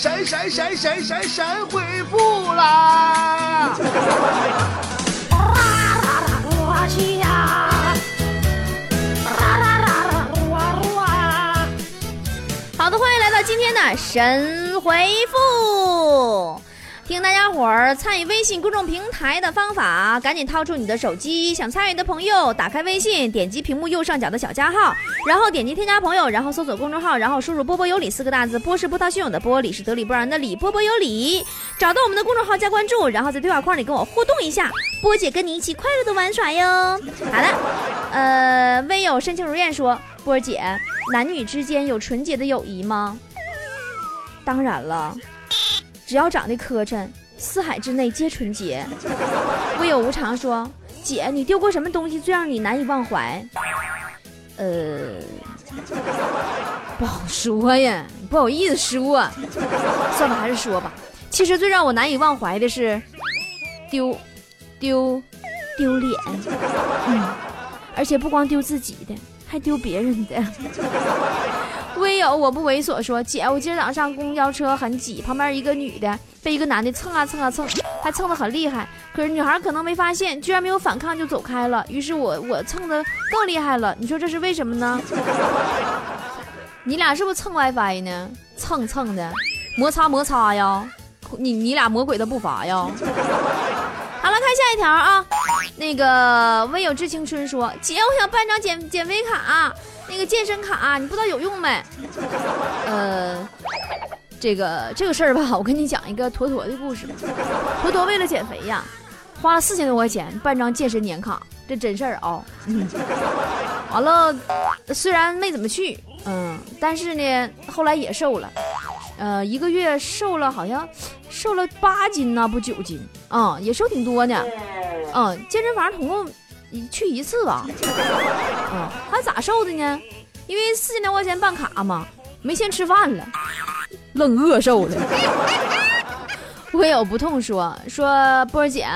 闪闪闪闪闪闪回复啦？好的，欢迎来到今天的神回复。听大家伙儿参与微信公众平台的方法，赶紧掏出你的手机，想参与的朋友打开微信，点击屏幕右上角的小加号，然后点击添加朋友，然后搜索公众号，然后输入“波波有理”四个大字，波是波涛汹涌的波，理是得理不饶人的理，波波有理，找到我们的公众号加关注，然后在对话框里跟我互动一下，波姐跟你一起快乐的玩耍哟。好了，呃，微友深情如愿说，波姐，男女之间有纯洁的友谊吗？当然了。只要长得磕碜，四海之内皆纯洁。无有无常说：“姐，你丢过什么东西最让你难以忘怀？”呃，不好说呀，不好意思说。算了，还是说吧。其实最让我难以忘怀的是丢丢丢脸，嗯，而且不光丢自己的，还丢别人的。唯有我不猥琐，说姐，我今儿早上上公交车很挤，旁边一个女的被一个男的蹭啊蹭啊蹭，还蹭得很厉害。可是女孩可能没发现，居然没有反抗就走开了。于是我我蹭的更厉害了。你说这是为什么呢？你俩是不是蹭 WiFi 呢？蹭蹭的，摩擦摩擦呀！你你俩魔鬼的步伐呀！好了，看下一条啊。那个唯有致青春说，姐，我想办张减减肥卡。那个健身卡，你不知道有用没？呃，这个这个事儿吧，我跟你讲一个坨坨的故事。坨坨为了减肥呀，花了四千多块钱办张健身年卡，这真事儿啊。完了，虽然没怎么去，嗯，但是呢，后来也瘦了。呃，一个月瘦了，好像瘦了八斤呢，不九斤啊，也瘦挺多呢。嗯，健身房总共。一去一次吧，嗯，还咋瘦的呢？因为四千多块钱办卡嘛，没钱吃饭了，愣饿瘦了。我有不痛说说波儿姐，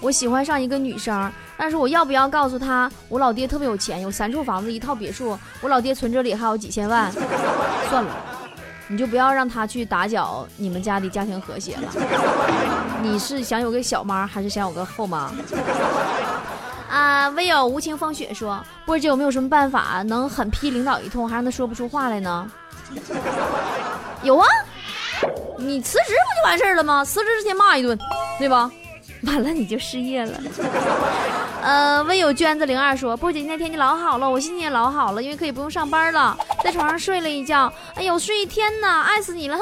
我喜欢上一个女生，但是我要不要告诉她我老爹特别有钱，有三处房子一套别墅，我老爹存折里还有几千万？算了，你就不要让他去打搅你们家的家庭和谐了。你是想有个小妈，还是想有个后妈？啊！唯有无情风雪说：“波姐有没有什么办法能狠批领导一通，还让他说不出话来呢？”有啊，你辞职不就完事儿了吗？辞职之前骂一顿，对吧？完了你就失业了。呃，唯有娟子零二说：“波姐今天天气老好了，我心情也老好了，因为可以不用上班了，在床上睡了一觉。哎呦，睡一天呢，爱死你了！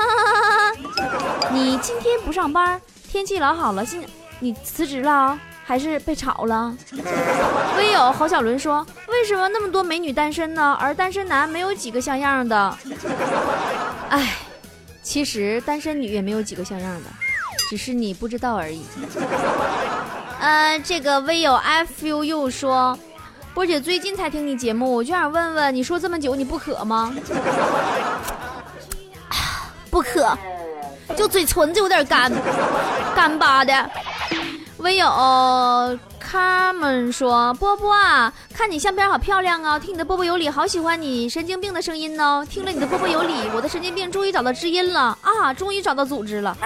你今天不上班，天气老好了，心你辞职了？”还是被炒了。微友郝小伦说：“为什么那么多美女单身呢？而单身男没有几个像样的。”哎，其实单身女也没有几个像样的，只是你不知道而已。呃，这个唯有 F U U 说：“波姐最近才听你节目，我就想问问，你说这么久你不渴吗？”不渴，就嘴唇子有点干，干巴的。唯有他们说：“波波啊，看你相片好漂亮啊！听你的波波有理，好喜欢你神经病的声音哦！听了你的波波有理，我的神经病终于找到知音了啊！终于找到组织了。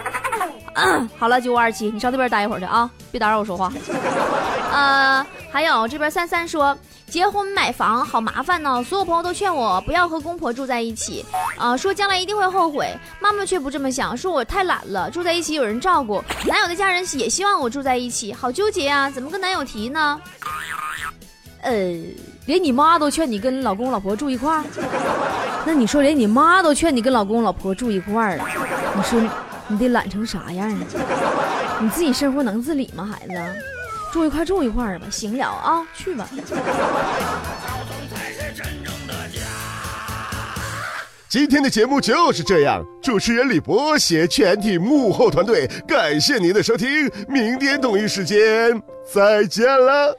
好了，九五二七，你上那边待一会儿去啊，别打扰我说话。呃，还有这边三三说。”结婚买房好麻烦呢，所有朋友都劝我不要和公婆住在一起，啊，说将来一定会后悔。妈妈却不这么想，说我太懒了，住在一起有人照顾。男友的家人也希望我住在一起，好纠结啊，怎么跟男友提呢？呃，连你妈都劝你跟老公老婆住一块儿，那你说连你妈都劝你跟老公老婆住一块儿了，你说你得懒成啥样啊？你自己生活能自理吗，孩子？住一块住一块吧，行了啊，去吧。今天的节目就是这样，主持人李博携全体幕后团队，感谢您的收听，明天同一时间再见了。